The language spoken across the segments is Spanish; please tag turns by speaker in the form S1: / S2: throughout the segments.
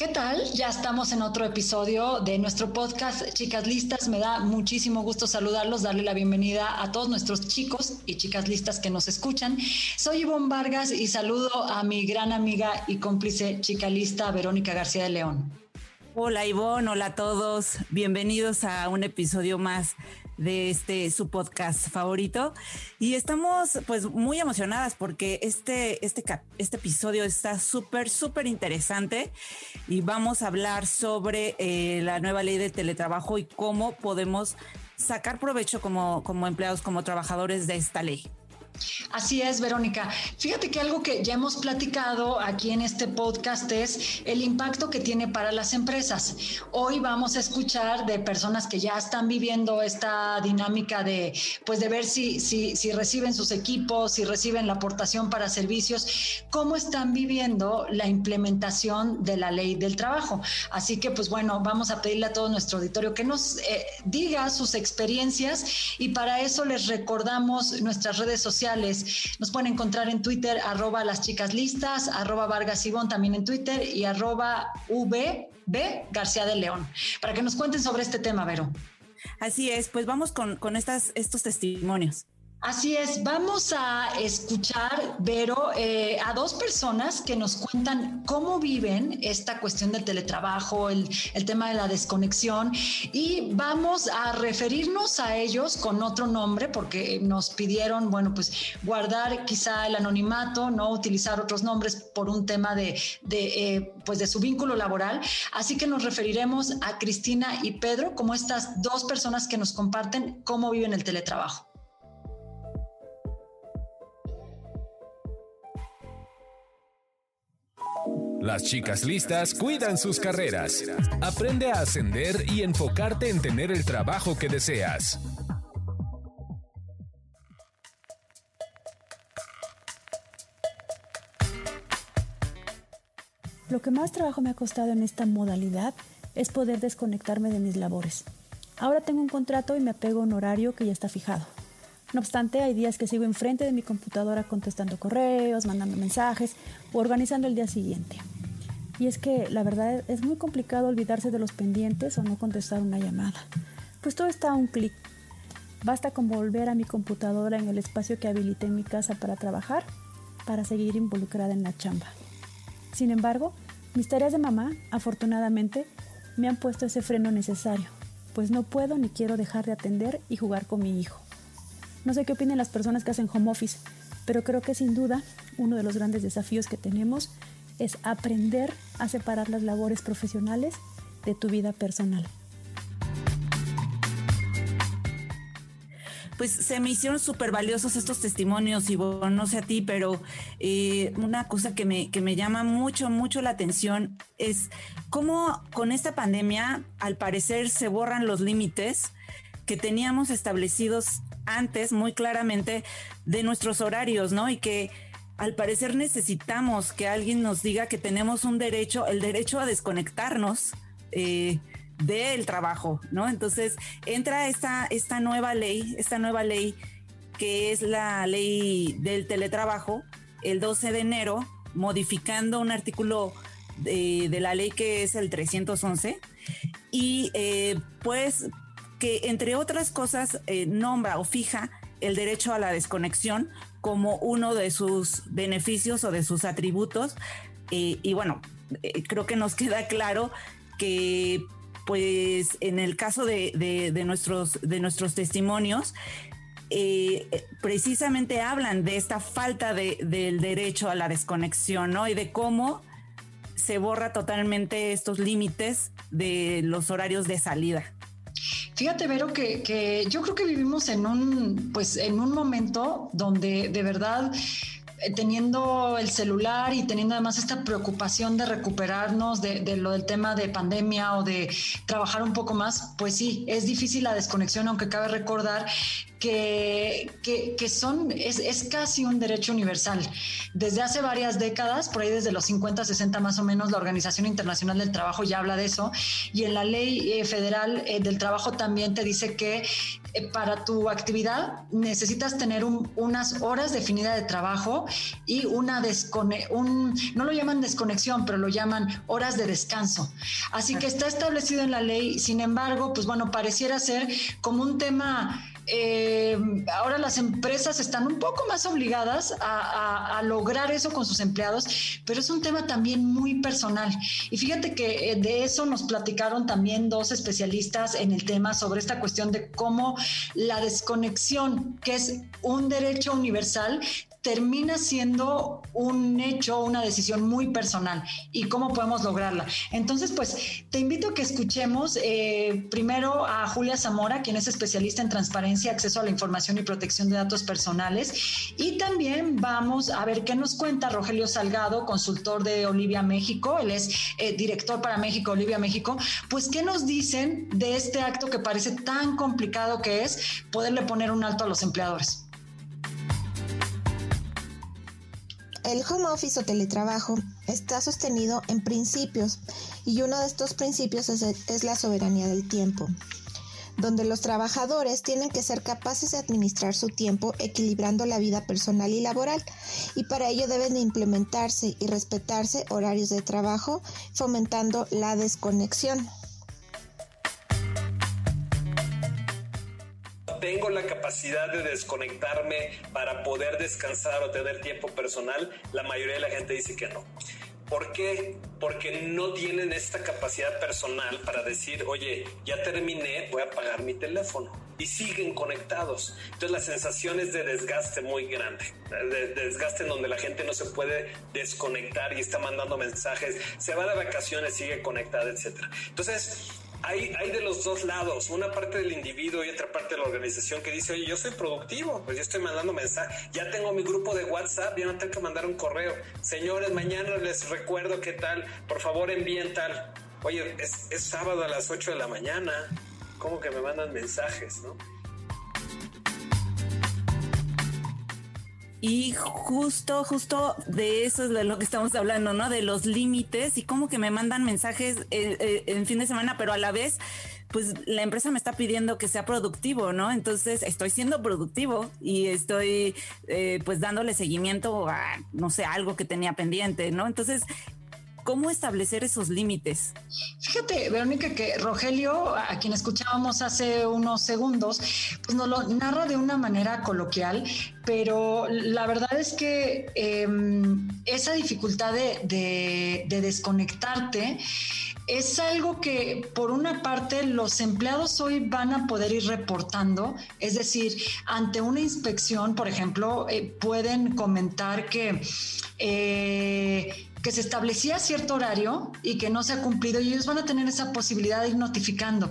S1: ¿Qué tal? Ya estamos en otro episodio de nuestro podcast Chicas Listas. Me da muchísimo gusto saludarlos, darle la bienvenida a todos nuestros chicos y chicas listas que nos escuchan. Soy Ivonne Vargas y saludo a mi gran amiga y cómplice chica lista Verónica García de León.
S2: Hola Ivonne, hola a todos. Bienvenidos a un episodio más de este su podcast favorito y estamos pues muy emocionadas porque este este este episodio está súper súper interesante y vamos a hablar sobre eh, la nueva ley de teletrabajo y cómo podemos sacar provecho como como empleados como trabajadores de esta ley.
S1: Así es, Verónica. Fíjate que algo que ya hemos platicado aquí en este podcast es el impacto que tiene para las empresas. Hoy vamos a escuchar de personas que ya están viviendo esta dinámica de, pues, de ver si, si, si reciben sus equipos, si reciben la aportación para servicios, cómo están viviendo la implementación de la ley del trabajo. Así que, pues bueno, vamos a pedirle a todo nuestro auditorio que nos eh, diga sus experiencias y para eso les recordamos nuestras redes sociales nos pueden encontrar en Twitter, arroba las chicas listas, arroba Vargas también en Twitter y arroba VB García de León. Para que nos cuenten sobre este tema, Vero.
S2: Así es, pues vamos con, con estas, estos testimonios.
S1: Así es, vamos a escuchar, Vero, eh, a dos personas que nos cuentan cómo viven esta cuestión del teletrabajo, el, tema de la desconexión y vamos a referirnos a ellos con otro nombre porque nos pidieron, bueno, pues guardar quizá el anonimato, no utilizar otros nombres por un tema de, de eh, pues de su vínculo laboral. Así que nos referiremos a Cristina y Pedro como estas dos personas que nos comparten cómo viven el teletrabajo.
S3: Las chicas listas cuidan sus carreras. Aprende a ascender y enfocarte en tener el trabajo que deseas.
S4: Lo que más trabajo me ha costado en esta modalidad es poder desconectarme de mis labores. Ahora tengo un contrato y me apego a un horario que ya está fijado. No obstante, hay días que sigo enfrente de mi computadora contestando correos, mandando mensajes o organizando el día siguiente. Y es que la verdad es muy complicado olvidarse de los pendientes o no contestar una llamada. Pues todo está a un clic. Basta con volver a mi computadora en el espacio que habilité en mi casa para trabajar, para seguir involucrada en la chamba. Sin embargo, mis tareas de mamá, afortunadamente, me han puesto ese freno necesario, pues no puedo ni quiero dejar de atender y jugar con mi hijo. No sé qué opinen las personas que hacen home office, pero creo que sin duda uno de los grandes desafíos que tenemos es aprender a separar las labores profesionales de tu vida personal.
S2: Pues se me hicieron súper valiosos estos testimonios, y no sé a ti, pero eh, una cosa que me, que me llama mucho, mucho la atención es cómo con esta pandemia, al parecer, se borran los límites que teníamos establecidos antes muy claramente de nuestros horarios, ¿no? Y que al parecer necesitamos que alguien nos diga que tenemos un derecho, el derecho a desconectarnos eh, del trabajo, ¿no? Entonces entra esta, esta nueva ley, esta nueva ley que es la ley del teletrabajo, el 12 de enero, modificando un artículo de, la ley que es el 311 y eh, pues que entre otras cosas eh, nombra o fija el derecho a la desconexión como uno de sus beneficios o de sus atributos. Eh, y bueno, eh, creo que nos queda claro que pues en el caso de, nuestros, de nuestros testimonios, precisamente hablan de esta falta del derecho a la desconexión, ¿no? Y de cómo se borra totalmente estos límites de los horarios de salida.
S1: Fíjate, Vero, que, yo creo que vivimos en un, pues, en un momento donde de verdad eh, teniendo el celular y teniendo además esta preocupación de recuperarnos de, de, lo del tema de pandemia o de trabajar un poco más, pues sí, es difícil la desconexión, aunque cabe recordar que, que, son, es, es, casi un derecho universal. Desde hace varias décadas, por ahí desde los 50, 60 más o menos, la Organización Internacional del Trabajo ya habla de eso y en la ley eh, federal eh, del trabajo también te dice que eh, para tu actividad necesitas tener unas horas definidas de trabajo y una desconexión, no lo llaman desconexión, pero lo llaman horas de descanso. Así que está establecido en la ley, sin embargo, pues bueno, pareciera ser como un tema eh, ahora las empresas están un poco más obligadas a, lograr eso con sus empleados, pero es un tema también muy personal. Y fíjate que eh, de eso nos platicaron también dos especialistas en el tema sobre esta cuestión de cómo la desconexión, que es un derecho universal, termina siendo un hecho, una decisión muy personal y cómo podemos lograrla. Entonces, pues te invito a que escuchemos eh, primero a Julia Zamora, quien es especialista en transparencia, acceso a la información y protección de datos personales. Y también vamos a ver qué nos cuenta Rogelio Salgado, consultor de Olivia México. Él es eh, director para México, Olivia México. Pues, ¿qué nos dicen de este acto que parece tan complicado que es poderle poner un alto a los empleadores?
S5: El home office o teletrabajo está sostenido en principios y uno de estos principios es, la soberanía del tiempo, donde los trabajadores tienen que ser capaces de administrar su tiempo equilibrando la vida personal y laboral y para ello deben de implementarse y respetarse horarios de trabajo fomentando la desconexión.
S6: Tengo la capacidad de desconectarme para poder descansar o tener tiempo personal, la mayoría de la gente dice que no. ¿Por qué? Porque no tienen esta capacidad personal para decir, oye, ya terminé, voy a apagar mi teléfono. Y siguen conectados. Entonces la sensación es de desgaste muy grande. De, desgaste en donde la gente no se puede desconectar y está mandando mensajes, se va de vacaciones, sigue conectada, etc. Entonces, hay, hay de los dos lados, una parte del individuo y otra parte de la organización que dice, oye, yo soy productivo, pues yo estoy mandando mensajes, ya tengo mi grupo de WhatsApp, ya no tengo que mandar un correo. Señores, mañana les recuerdo qué tal, por favor envíen tal. Oye, es, es sábado a las 8 de la mañana, ¿cómo que me mandan mensajes, no?
S2: Y justo, justo de eso es de lo que estamos hablando, ¿no? De los límites y cómo que me mandan mensajes eh, eh, en fin de semana, pero a la vez, pues la empresa me está pidiendo que sea productivo, ¿no? Entonces estoy siendo productivo y estoy eh, pues dándole seguimiento a, no sé, algo que tenía pendiente, ¿no? Entonces ¿Cómo establecer esos límites?
S1: Fíjate, Verónica, que Rogelio, a quien escuchábamos hace unos segundos, pues nos lo narra de una manera coloquial, pero la verdad es que em, esa dificultad de, de desconectarte es algo que por una parte los empleados hoy van a poder ir reportando, es decir, ante una inspección, por ejemplo, eh, pueden comentar que... Eh, que se establecía cierto horario y que no se ha cumplido y ellos van a tener esa posibilidad de ir notificando.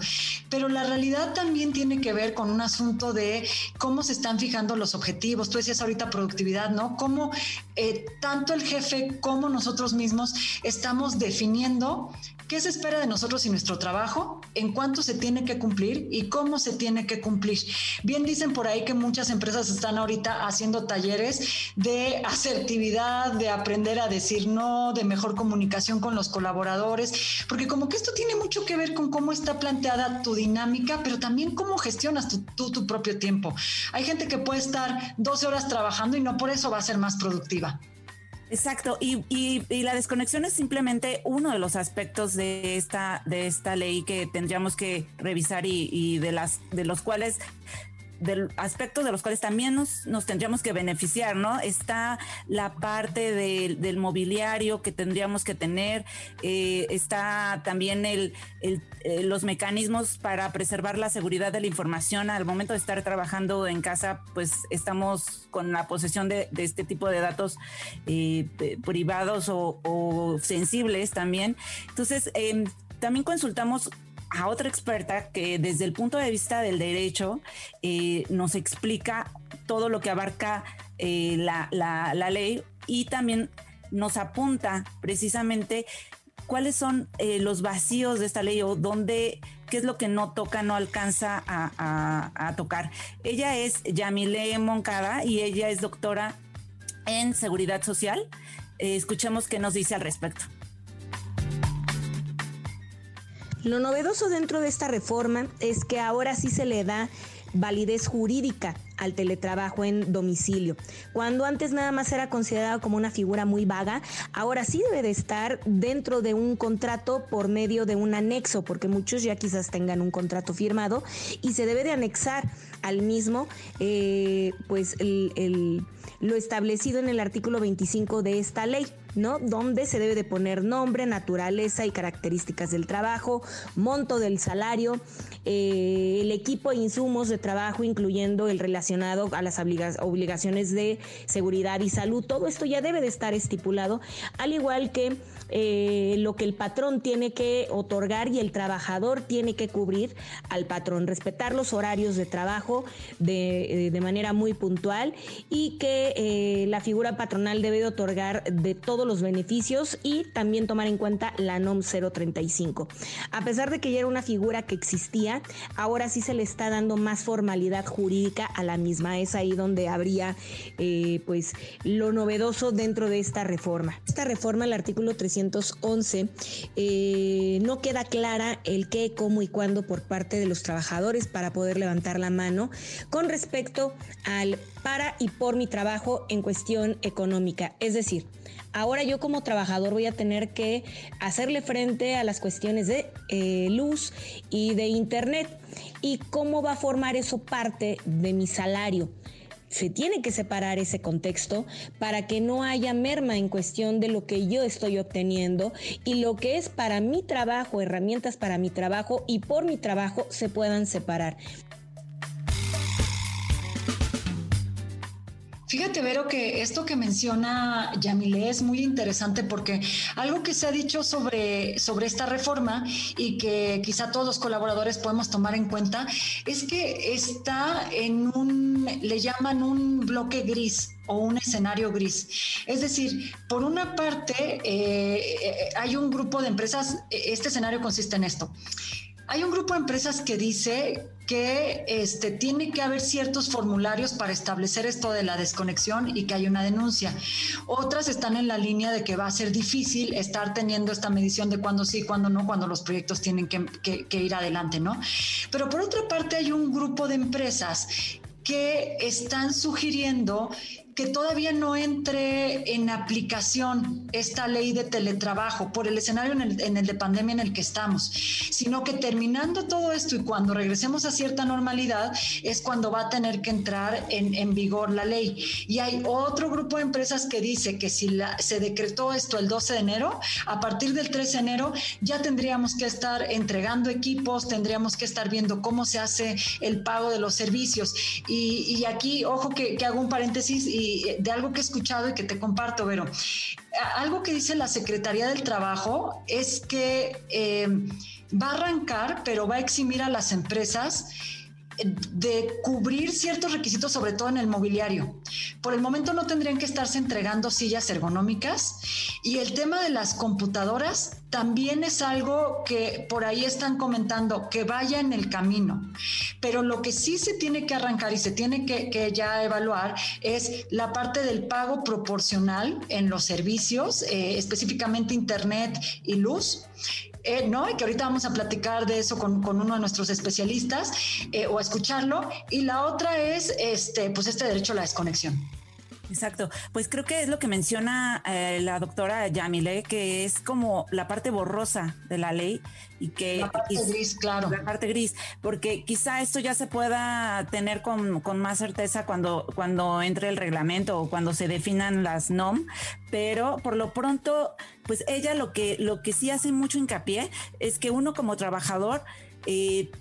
S1: Pero la realidad también tiene que ver con un asunto de cómo se están fijando los objetivos. Tú decías ahorita productividad, ¿no? Cómo eh, tanto el jefe como nosotros mismos estamos definiendo ¿Qué se espera de nosotros y nuestro trabajo? ¿En cuánto se tiene que cumplir y cómo se tiene que cumplir? Bien dicen por ahí que muchas empresas están ahorita haciendo talleres de asertividad, de aprender a decir no, de mejor comunicación con los colaboradores, porque como que esto tiene mucho que ver con cómo está planteada tu dinámica, pero también cómo gestionas tú tu, propio tiempo. Hay gente que puede estar 12 horas trabajando y no por eso va a ser más productiva.
S2: Exacto, y, y, la desconexión es simplemente uno de los aspectos de esta, de esta ley que tendríamos que revisar y, y de las de los cuales del aspectos de los cuales también nos, nos tendríamos que beneficiar, ¿no? Está la parte del mobiliario que tendríamos que tener, eh, está también el, eh, los mecanismos para preservar la seguridad de la información. Al momento de estar trabajando en casa, pues estamos con la posesión de, de este tipo de datos eh, privados o, o, sensibles también. Entonces, em, también consultamos a otra experta que desde el punto de vista del derecho eh, nos explica todo lo que abarca eh, la, la, ley y también nos apunta precisamente cuáles son eh, los vacíos de esta ley o dónde, qué es lo que no toca, no alcanza a, tocar. Ella es Yamile Moncada y ella es doctora en seguridad social. Escuchemos qué nos dice al respecto.
S7: Lo novedoso dentro de esta reforma es que ahora sí se le da validez jurídica al teletrabajo en domicilio. Cuando antes nada más era considerado como una figura muy vaga, ahora sí debe de estar dentro de un contrato por medio de un anexo, porque muchos ya quizás tengan un contrato firmado y se debe de anexar al mismo, eh, pues el, lo establecido en el artículo 25 de esta ley. ¿No? Donde se debe de poner nombre, naturaleza y características del trabajo, monto del salario, eh, el equipo e insumos de trabajo, incluyendo el relacionado a las obligaciones de seguridad y salud. Todo esto ya debe de estar estipulado, al igual que eh, lo que el patrón tiene que otorgar y el trabajador tiene que cubrir al patrón, respetar los horarios de trabajo de, eh, manera muy puntual y que eh, la figura patronal debe de otorgar de todos los beneficios y también tomar en cuenta la NOM 035. A pesar de que ya era una figura que existía, ahora sí se le está dando más formalidad jurídica a la misma. Es ahí donde habría pues lo novedoso dentro de esta reforma. Esta reforma, el artículo 300 eh, no queda clara el qué, cómo y cuándo por parte de los trabajadores para poder levantar la mano con respecto al para y por mi trabajo en cuestión económica. Es decir, ahora yo como trabajador voy a tener que hacerle frente a las cuestiones de eh, luz y de internet. ¿Y cómo va a formar eso parte de mi salario? Se tiene que separar ese contexto para que no haya merma en cuestión de lo que yo estoy obteniendo y lo que es para mi trabajo, herramientas para mi trabajo y por mi trabajo se puedan separar.
S1: Fíjate, Vero, que esto que menciona Yamile es muy interesante porque algo que se ha dicho sobre, sobre esta reforma y que quizá todos los colaboradores podemos tomar en cuenta es que está en un, le llaman un bloque gris o un escenario gris. Es decir, por una parte, eh, hay un grupo de empresas, este escenario consiste en esto. Hay un grupo de empresas que dice que este, tiene que haber ciertos formularios para establecer esto de la desconexión y que hay una denuncia. Otras están en la línea de que va a ser difícil estar teniendo esta medición de cuándo sí, cuándo no, cuando los proyectos tienen que, que ir adelante, ¿no? Pero por otra parte hay un grupo de empresas que están sugiriendo que todavía no entre en aplicación esta ley de teletrabajo por el escenario en el, de pandemia en el que estamos, sino que terminando todo esto y cuando regresemos a cierta normalidad es cuando va a tener que entrar en, vigor la ley. Y hay otro grupo de empresas que dice que si se decretó esto el 12 de enero, a partir del 13 de enero ya tendríamos que estar entregando equipos, tendríamos que estar viendo cómo se hace el pago de los servicios. Y, aquí, ojo que, que hago un paréntesis y de algo que he escuchado y que te comparto, Vero. Algo que dice la Secretaría del Trabajo es que eh, va a arrancar, pero va a eximir a las empresas de cubrir ciertos requisitos, sobre todo en el mobiliario. Por el momento no tendrían que estarse entregando sillas ergonómicas y el tema de las computadoras también es algo que por ahí están comentando que vaya en el camino. Pero lo que sí se tiene que arrancar y se tiene que, ya evaluar es la parte del pago proporcional en los servicios, eh, específicamente Internet y luz eh, ¿no? Y que ahorita vamos a platicar de eso con, uno de nuestros especialistas eh, o a escucharlo. Y la otra es este, pues este derecho a la desconexión.
S2: Exacto, pues creo que es lo que menciona eh, la doctora Yamile, que es como la parte borrosa de la ley y que...
S1: La parte gris, claro.
S2: La parte gris, porque quizá esto ya se pueda tener con, más certeza cuando, cuando entre el reglamento o cuando se definan las NOM, pero por lo pronto, pues ella lo que, lo que sí hace mucho hincapié es que uno como trabajador... Eh,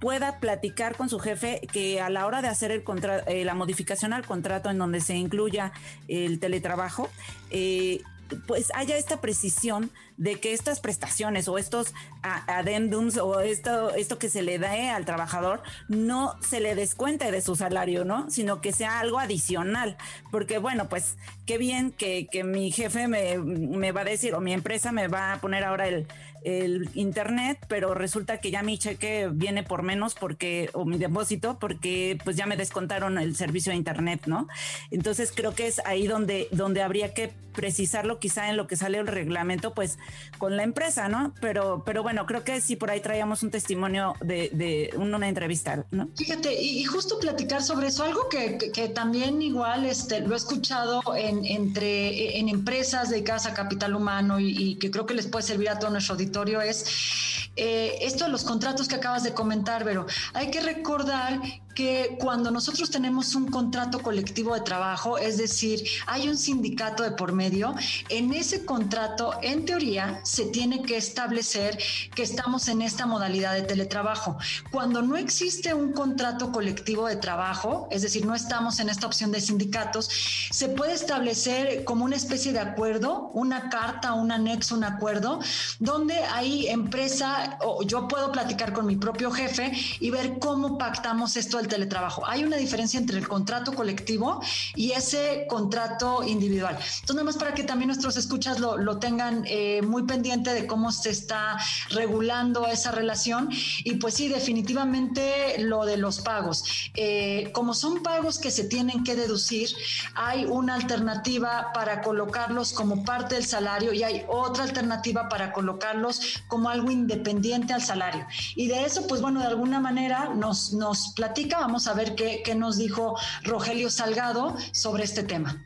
S2: pueda platicar con su jefe que a la hora de hacer el eh, la modificación al contrato en donde se incluya el teletrabajo, eh, pues haya esta precisión de que estas prestaciones o estos adendums o esto, esto que se le da al trabajador no se le descuente de su salario, ¿no? Sino que sea algo adicional. Porque bueno, pues qué bien que, que mi jefe me, me va a decir o mi empresa me va a poner ahora el, el internet, pero resulta que ya mi cheque viene por menos porque, o mi depósito, porque pues ya me descontaron el servicio de internet, ¿no? Entonces creo que es ahí donde, donde habría que precisarlo quizá en lo que sale el reglamento, pues con la empresa, ¿no? Pero, pero bueno, creo que sí por ahí traíamos un testimonio de, de una entrevista, ¿no?
S1: Fíjate, y, justo platicar sobre eso, algo que, que, también igual este, lo he escuchado en, entre, en empresas dedicadas a capital humano y, y que creo que les puede servir a todo nuestro auditorio es eh, esto de los contratos que acabas de comentar, pero hay que recordar que cuando nosotros tenemos un contrato colectivo de trabajo, es decir, hay un sindicato de por medio, en ese contrato, en teoría, se tiene que establecer que estamos en esta modalidad de teletrabajo. Cuando no existe un contrato colectivo de trabajo, es decir, no estamos en esta opción de sindicatos, se puede establecer como una especie de acuerdo, una carta, un anexo, un acuerdo, donde hay empresa o yo puedo platicar con mi propio jefe y ver cómo pactamos esto teletrabajo. Hay una diferencia entre el contrato colectivo y ese contrato individual. Entonces, nada más para que también nuestros escuchas lo, lo tengan eh, muy pendiente de cómo se está regulando esa relación. Y pues sí, definitivamente lo de los pagos. Eh, como son pagos que se tienen que deducir, hay una alternativa para colocarlos como parte del salario y hay otra alternativa para colocarlos como algo independiente al salario. Y de eso, pues bueno, de alguna manera nos, nos platica Vamos a ver qué, qué nos dijo Rogelio Salgado sobre este tema.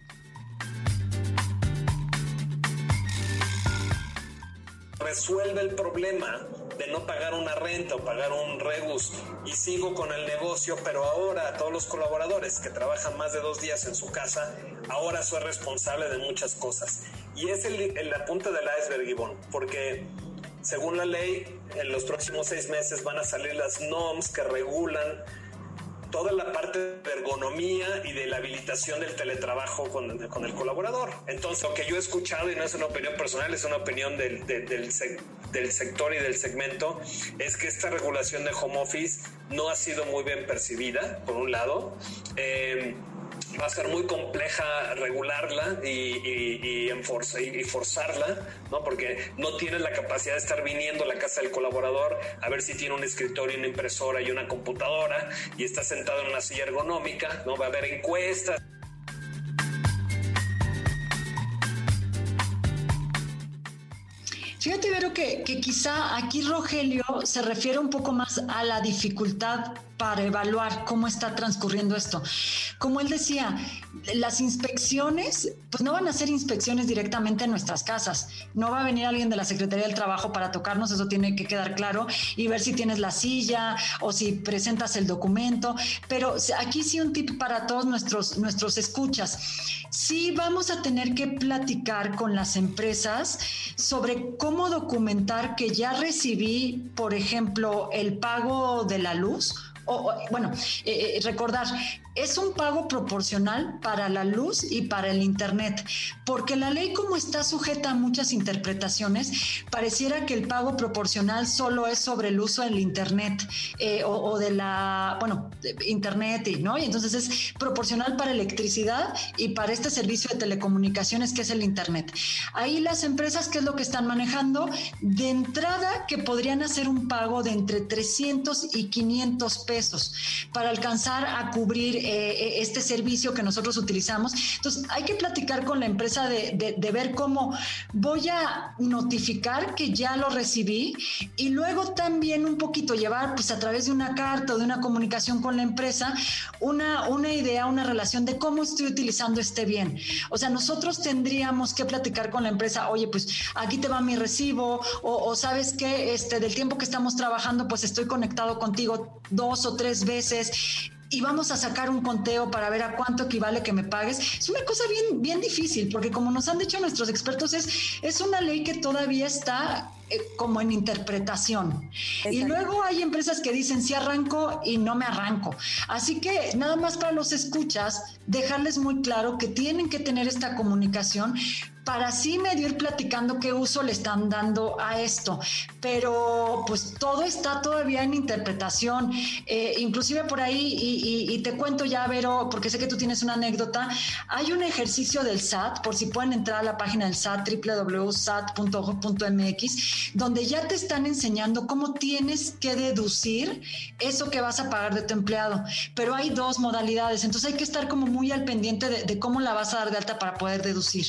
S6: Resuelve el problema de no pagar una renta o pagar un rebus y sigo con el negocio, pero ahora todos los colaboradores que trabajan más de dos días en su casa, ahora soy responsable de muchas cosas. Y es el, el la punta del iceberg, Ivonne, porque según la ley, en los próximos seis meses van a salir las NOMS que regulan toda la parte de ergonomía y de la habilitación del teletrabajo con, con, el colaborador. Entonces, lo que yo he escuchado, y no es una opinión personal, es una opinión del, del, del, sector y del segmento, es que esta regulación de home office no ha sido muy bien percibida, por un lado. Eh, va a ser muy compleja regularla y, y, forzarla, ¿no? Porque no tienes la capacidad de estar viniendo a la casa del colaborador a ver si tiene un escritorio, una impresora y una computadora y está sentado en una silla ergonómica, ¿no? Va a haber encuestas.
S1: Fíjate, Vero, que, que quizá aquí Rogelio se refiere un poco más a la dificultad para evaluar cómo está transcurriendo esto. Como él decía, las inspecciones, pues no van a ser inspecciones directamente en nuestras casas. No va a venir alguien de la Secretaría del Trabajo para tocarnos, eso tiene que quedar claro, y ver si tienes la silla o si presentas el documento. Pero aquí sí un tip para todos nuestros, nuestros escuchas. Sí vamos a tener que platicar con las empresas sobre cómo documentar que ya recibí, por ejemplo, el pago de la luz bueno, eh, eh, recordar, es un pago proporcional para la luz y para el Internet, porque la ley como está sujeta a muchas interpretaciones, pareciera que el pago proporcional solo es sobre el uso del Internet eh, o, de la, bueno, Internet, ¿no? Y entonces es proporcional para electricidad y para este servicio de telecomunicaciones que es el Internet. Ahí las empresas, ¿qué es lo que están manejando? De entrada, que podrían hacer un pago de entre 300 y 500 pesos para alcanzar a cubrir eh, eh, este servicio que nosotros utilizamos. Entonces, hay que platicar con la empresa de, ver cómo voy a notificar que ya lo recibí y luego también un poquito llevar, pues a través de una carta o de una comunicación con la empresa, una, una idea, una relación de cómo estoy utilizando este bien. O sea, nosotros tendríamos que platicar con la empresa, oye, pues aquí te va mi recibo o, o sabes que este, del tiempo que estamos trabajando, pues estoy conectado contigo dos o tres veces y vamos a sacar un conteo para ver a cuánto equivale que me pagues. Es una cosa bien, bien difícil, porque como nos han dicho nuestros expertos, es, es una ley que todavía está eh, como en interpretación. Y luego hay empresas que dicen sí arranco y no me arranco. Así que nada más para los escuchas, dejarles muy claro que tienen que tener esta comunicación para así medio ir platicando qué uso le están dando a esto. Pero pues todo está todavía en interpretación. Eh, inclusive por ahí, y, te cuento ya, Vero, porque sé que tú tienes una anécdota, hay un ejercicio del SAT, por si pueden entrar a la página del SAT, www.sat.gov.mx, donde ya te están enseñando cómo tienes que deducir eso que vas a pagar de tu empleado. Pero hay dos modalidades, entonces hay que estar como muy al pendiente de, de cómo la vas a dar de alta para poder deducir.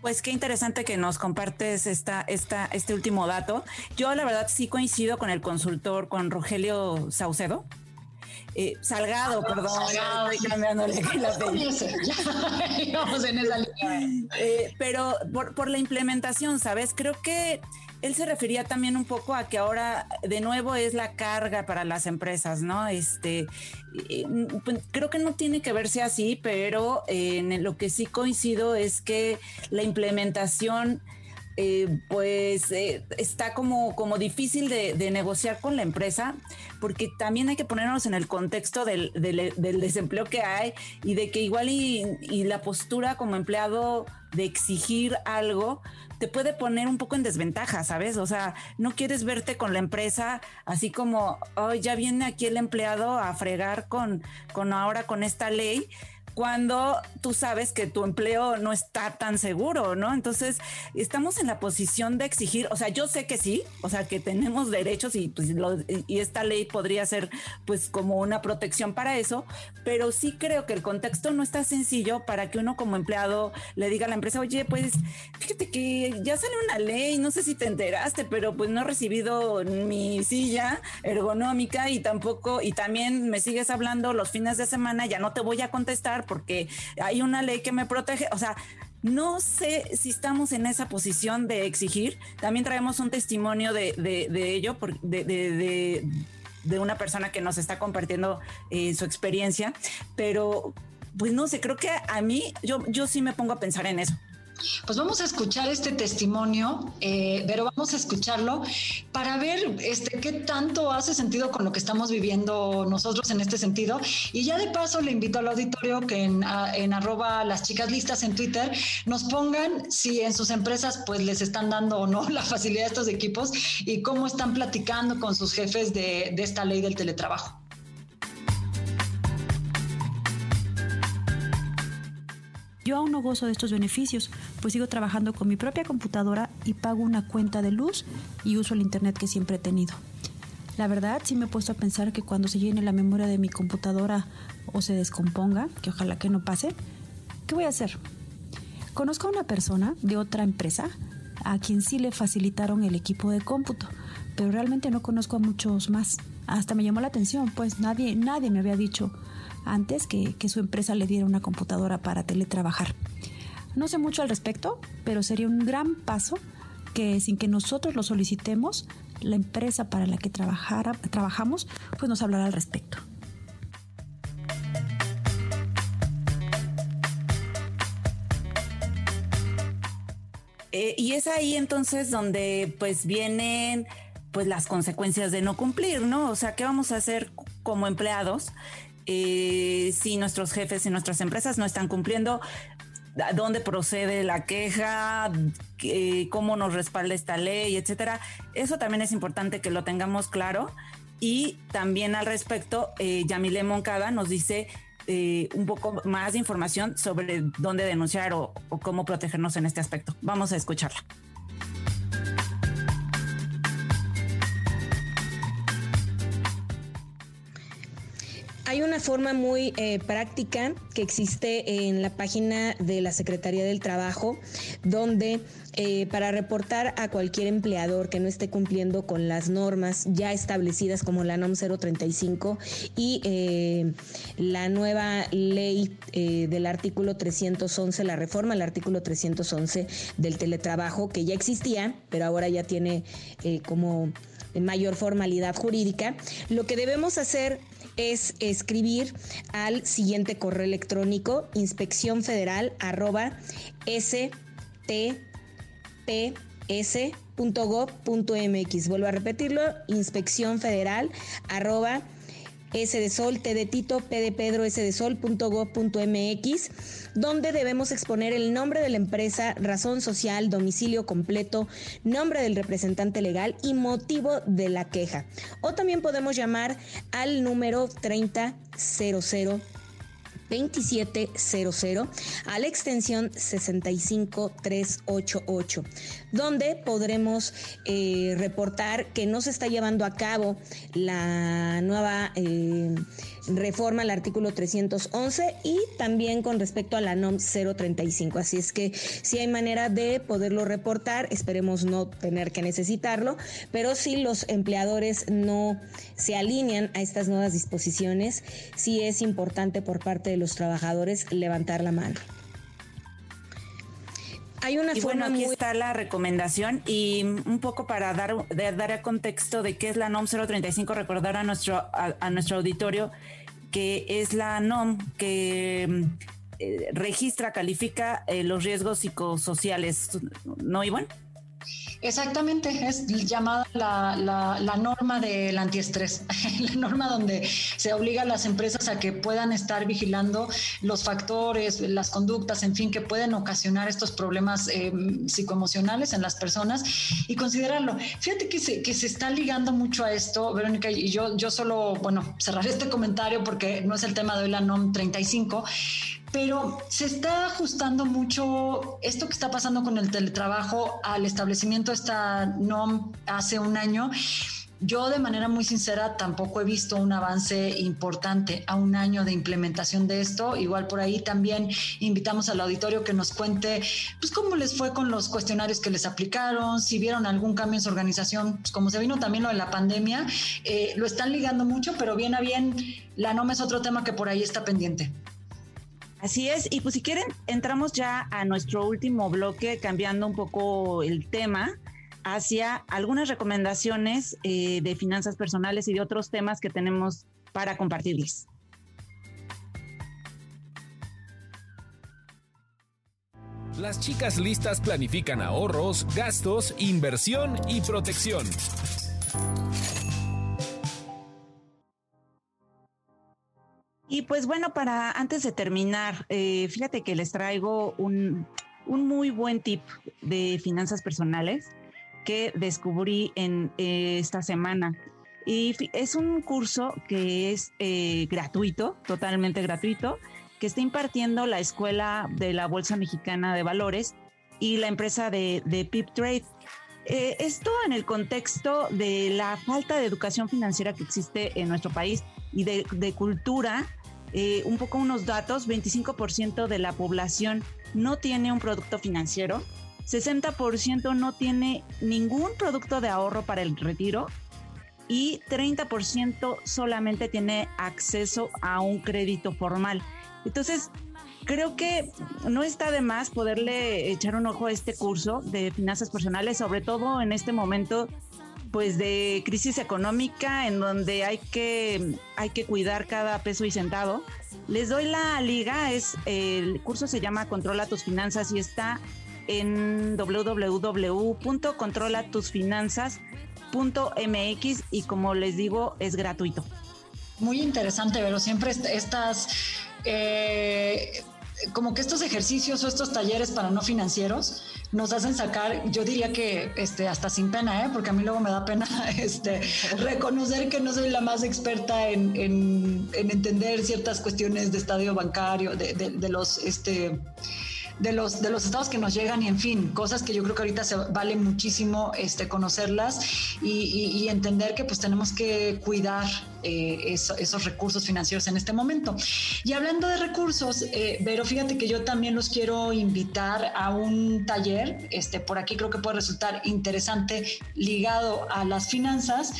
S2: Pues qué interesante que nos compartes esta, esta, este último dato. Yo la verdad sí coincido con el consultor, con Rogelio Saucedo. Eh, Salgado, perdón. Salgado, cambiándole la Vamos en esa línea. Eh, pero por, por la implementación, ¿sabes? Creo que él se refería también un poco a que ahora de nuevo es la carga para las empresas, ¿no? Este, pues, creo que no tiene que verse así, pero en lo que sí coincido es que la implementación eh, pues eh, está como, como difícil de, negociar con la empresa, porque también hay que ponernos en el contexto del, desempleo que hay y de que igual y la postura como empleado de exigir algo, te puede poner un poco en desventaja, ¿sabes? O sea, no quieres verte con la empresa así como, oh, ya viene aquí el empleado a fregar con, con ahora con esta ley cuando tú sabes que tu empleo no está tan seguro, ¿no? Entonces, estamos en la posición de exigir, o sea, yo sé que sí, o sea, que tenemos derechos y, pues, y esta ley podría ser pues como una protección para eso, pero sí creo que el contexto no está sencillo para que uno como empleado le diga a la empresa, oye, pues fíjate que ya sale una ley, no sé si te enteraste, pero pues no he recibido mi silla ergonómica y tampoco, y también me sigues hablando los fines de semana, ya no te voy a contestar porque hay una ley que me protege. O sea, no sé si estamos en esa posición de exigir. También traemos un testimonio de, ello, de, de, una persona que nos está compartiendo eh, su experiencia, pero pues no sé, creo que a mí, yo, yo sí me pongo a pensar en eso.
S1: Pues vamos a escuchar este testimonio, eh, pero vamos a escucharlo para ver este, qué tanto hace sentido con lo que estamos viviendo nosotros en este sentido. Y ya de paso le invito al auditorio que en, en arroba las chicas listas en Twitter nos pongan si en sus empresas pues les están dando o no la facilidad de estos equipos y cómo están platicando con sus jefes de esta ley del teletrabajo.
S4: Yo aún no gozo de estos beneficios, pues sigo trabajando con mi propia computadora y pago una cuenta de luz y uso el Internet que siempre he tenido. La verdad, sí me he puesto a pensar que cuando se llene la memoria de mi computadora o se descomponga, que ojalá que no pase, ¿qué voy a hacer? Conozco a una persona de otra empresa a quien sí le facilitaron el equipo de cómputo, pero realmente no conozco a muchos más. Hasta me llamó la atención, pues nadie, nadie me había dicho antes que, su empresa le diera una computadora para teletrabajar. No sé mucho al respecto, pero sería un gran paso que sin que nosotros lo solicitemos, la empresa para la que trabajara, trabajamos pues nos hablará al respecto.
S2: Eh, y es ahí entonces donde pues vienen pues las consecuencias de no cumplir, ¿no? O sea, ¿qué vamos a hacer como empleados eh, si nuestros jefes y nuestras empresas no están cumpliendo, dónde procede la queja, cómo nos respalda esta ley, etcétera. Eso también es importante que lo tengamos claro. Y también al respecto, eh, Yamile Moncada nos dice eh, un poco más de información sobre dónde denunciar o cómo protegernos en este aspecto. Vamos a escucharla.
S7: Hay una forma muy eh, práctica que existe en la página de la Secretaría del Trabajo, donde eh, para reportar a cualquier empleador que no esté cumpliendo con las normas ya establecidas como la NOM 035 y eh, la nueva ley del artículo 311, la reforma al artículo 311 del teletrabajo, que ya existía, pero ahora ya tiene como mayor formalidad jurídica, lo que debemos hacer es escribir al siguiente correo electrónico inspección federal arroba stp s.gov.mx. Vuelvo a repetirlo, inspección federal arroba S de Sol, T de Tito, P de Pedro, S de Sol.gov.mx, donde debemos exponer el nombre de la empresa, razón social, domicilio completo, nombre del representante legal y motivo de la queja. O también podemos llamar al número 3000 2700 a la extensión 65388, donde podremos eh, reportar que no se está llevando a cabo la nueva eh, reforma al artículo 311 y también con respecto a la NOM 035. Así es que si hay manera de poderlo reportar, esperemos no tener que necesitarlo, pero si los empleadores no se alinean a estas nuevas disposiciones, sí es importante por parte de los trabajadores levantar la mano.
S2: Hay una y bueno, aquí está la recomendación y un poco para dar, dar a contexto de qué es la NOM 035, recordar a nuestro, a, nuestro auditorio que es la NOM que eh, registra, califica eh, los riesgos psicosociales, ¿no, Iván?
S1: Exactamente, es llamada la, norma del antiestrés, la norma donde se obliga a las empresas a que puedan estar vigilando los factores, las conductas, en fin, que pueden ocasionar estos problemas eh, psicoemocionales en las personas y considerarlo. Fíjate que se, que se está ligando mucho a esto, Verónica, y yo, yo solo, bueno, cerraré este comentario porque no es el tema de hoy la NOM 35, pero se está ajustando mucho esto que está pasando con el teletrabajo al establecimiento esta NOM hace un año. Yo de manera muy sincera tampoco he visto un avance importante a un año de implementación de esto. Igual por ahí también invitamos al auditorio que nos cuente pues cómo les fue con los cuestionarios que les aplicaron, si vieron algún cambio en su organización, pues como se vino también lo de la pandemia, eh, lo están ligando mucho, pero bien a bien la NOM es otro tema que por ahí está pendiente.
S2: Así es, y pues si quieren, entramos ya a nuestro último bloque, cambiando un poco el tema hacia algunas recomendaciones eh, de finanzas personales y de otros temas que tenemos para compartirles.
S3: Las chicas listas planifican ahorros, gastos, inversión y protección.
S2: Y pues bueno, para antes de terminar, eh, fíjate que les traigo un, muy buen tip de finanzas personales que descubrí en eh, esta semana. Y es un curso que es eh, gratuito, totalmente gratuito, que está impartiendo la Escuela de la Bolsa Mexicana de Valores y la empresa de, de Pip Trade. esto en el contexto de la falta de educación financiera que existe en nuestro país y de, de cultura eh, un poco unos datos, 25% de la población no tiene un producto financiero, 60% no tiene ningún producto de ahorro para el retiro y 30% solamente tiene acceso a un crédito formal. Entonces, creo que no está de más poderle echar un ojo a este curso de finanzas personales, sobre todo en este momento pues de crisis económica en donde hay que, hay que cuidar cada peso y centavo. Les doy la liga, es el curso se llama Controla tus finanzas y está en www.controlatusfinanzas.mx y como les digo es gratuito.
S1: Muy interesante, pero siempre estas eh, como que estos ejercicios o estos talleres para no financieros nos hacen sacar, yo diría que este, hasta sin pena, ¿eh? porque a mí luego me da pena este, reconocer que no soy la más experta en, en, entender ciertas cuestiones de estadio bancario, de, de los... Este, de los, de los estados que nos llegan y en fin, cosas que yo creo que ahorita se vale muchísimo este, conocerlas y, entender que pues tenemos que cuidar eh, esos recursos financieros en este momento. Y hablando de recursos, eh, pero fíjate que yo también los quiero invitar a un taller, este, por aquí creo que puede resultar interesante ligado a las finanzas,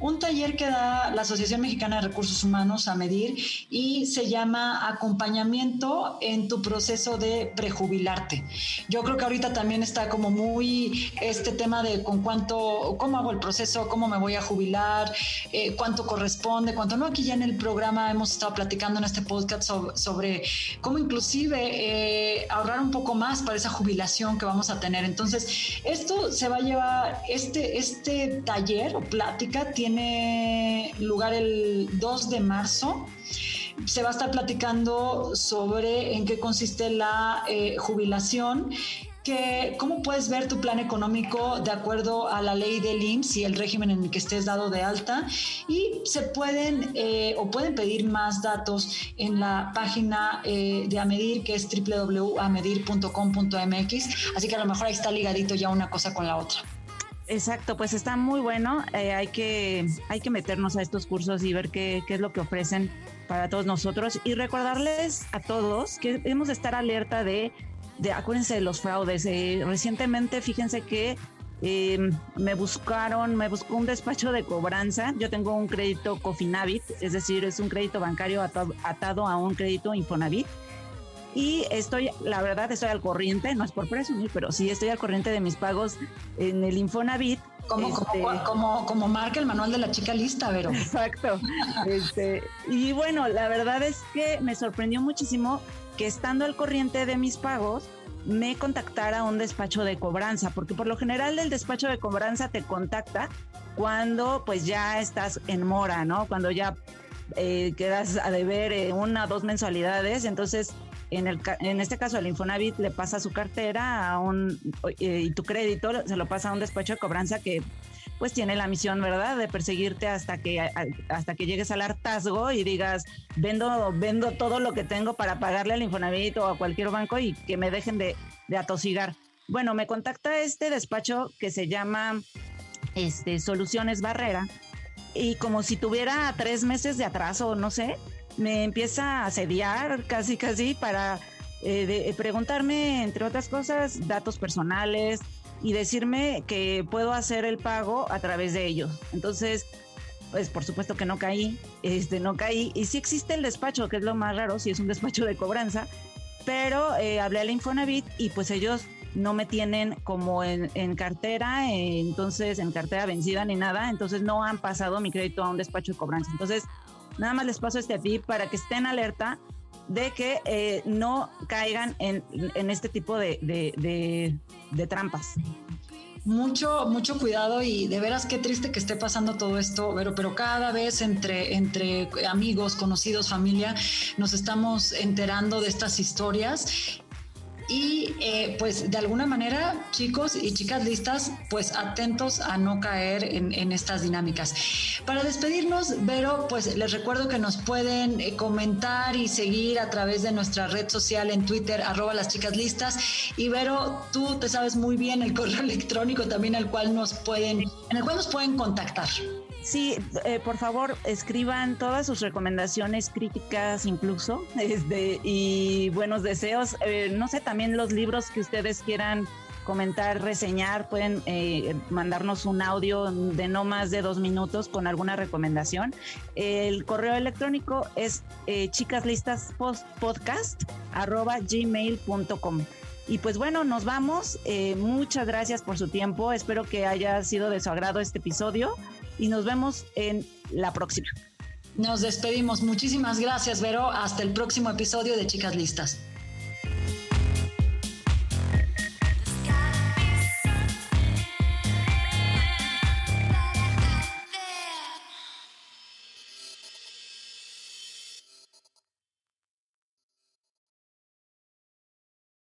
S1: un taller que da la Asociación Mexicana de Recursos Humanos a medir y se llama acompañamiento en tu proceso de prejuicio jubilarte. Yo creo que ahorita también está como muy este tema de con cuánto, cómo hago el proceso, cómo me voy a jubilar, eh, cuánto corresponde corresponde, cuando no, aquí ya en el programa hemos estado platicando en este podcast sobre, cómo inclusive eh, ahorrar un poco más para esa jubilación que vamos a tener. Entonces, esto se va a llevar, este, este taller o plática tiene lugar el 2 de marzo se va a estar platicando sobre en qué consiste la eh, jubilación que cómo puedes ver tu plan económico de acuerdo a la ley del IMSS y el régimen en el que estés dado de alta y se pueden eh, o pueden pedir más datos en la página eh, de Amedir que es www.amedir.com.mx así que a lo mejor ahí está ligadito ya una cosa con la otra.
S2: Exacto, pues está muy bueno. Eh, hay, que, hay que meternos a estos cursos y ver qué, qué, es lo que ofrecen para todos nosotros y recordarles a todos que debemos estar alerta de de, acuérdense de los fraudes. Eh, recientemente, fíjense que eh, me buscaron, me buscó un despacho de cobranza. Yo tengo un crédito Cofinavit, es decir, es un crédito bancario atado, a un crédito Infonavit. Y estoy, la verdad, estoy al corriente, no es por presumir, pero sí estoy al corriente de mis pagos en el Infonavit.
S1: Como, como, este, como, como, marca el manual de la chica lista, Vero.
S2: Exacto. Este, y bueno, la verdad es que me sorprendió muchísimo que estando al corriente de mis pagos, me contactara un despacho de cobranza, porque por lo general el despacho de cobranza te contacta cuando pues ya estás en mora, ¿no? Cuando ya eh, quedas a deber eh, una o dos mensualidades, entonces en, el, en este caso el Infonavit le pasa su cartera a un, eh, y tu crédito se lo pasa a un despacho de cobranza que pues tiene la misión, ¿verdad?, de perseguirte hasta que, hasta que llegues al hartazgo y digas, vendo, vendo todo lo que tengo para pagarle al Infonavit o a cualquier banco y que me dejen de, de atosigar. Bueno, me contacta este despacho que se llama este, Soluciones Barrera y como si tuviera tres meses de atraso, no sé, me empieza a asediar casi casi para eh, preguntarme, entre otras cosas, datos personales, y decirme que puedo hacer el pago a través de ellos. Entonces, pues por supuesto que no caí, este, no caí. Y sí existe el despacho, que es lo más raro, si es un despacho de cobranza, pero eh, hablé al Infonavit y pues ellos no me tienen como en, cartera, entonces en cartera vencida ni nada, entonces no han pasado mi crédito a un despacho de cobranza. Entonces, nada más les paso este tip para que estén alerta de que eh, no caigan en, este tipo de, de, trampas.
S1: Mucho, mucho cuidado y de veras qué triste que esté pasando todo esto, pero, pero cada vez entre, entre amigos, conocidos, familia, nos estamos enterando de estas historias y eh, pues de alguna manera, chicos y chicas listas, pues atentos a no caer en, estas dinámicas. Para despedirnos, Vero, pues les recuerdo que nos pueden eh, comentar y seguir a través de nuestra red social en Twitter, arroba las chicas listas. Y Vero, tú te sabes muy bien el correo electrónico también al cual nos pueden, en el cual nos pueden contactar.
S2: Sí, eh, por favor, escriban todas sus recomendaciones, críticas incluso, este, y buenos deseos. Eh, no sé, también los libros que ustedes quieran comentar, reseñar, pueden eh, mandarnos un audio de no más de dos minutos con alguna recomendación. El correo electrónico es eh, chicaslistaspodcast.gmail.com. Y pues bueno, nos vamos. muchas gracias por su tiempo. Espero que haya sido de su agrado este episodio y nos vemos en la próxima.
S1: Nos despedimos. Muchísimas gracias, Vero. Hasta el próximo episodio de Chicas Listas.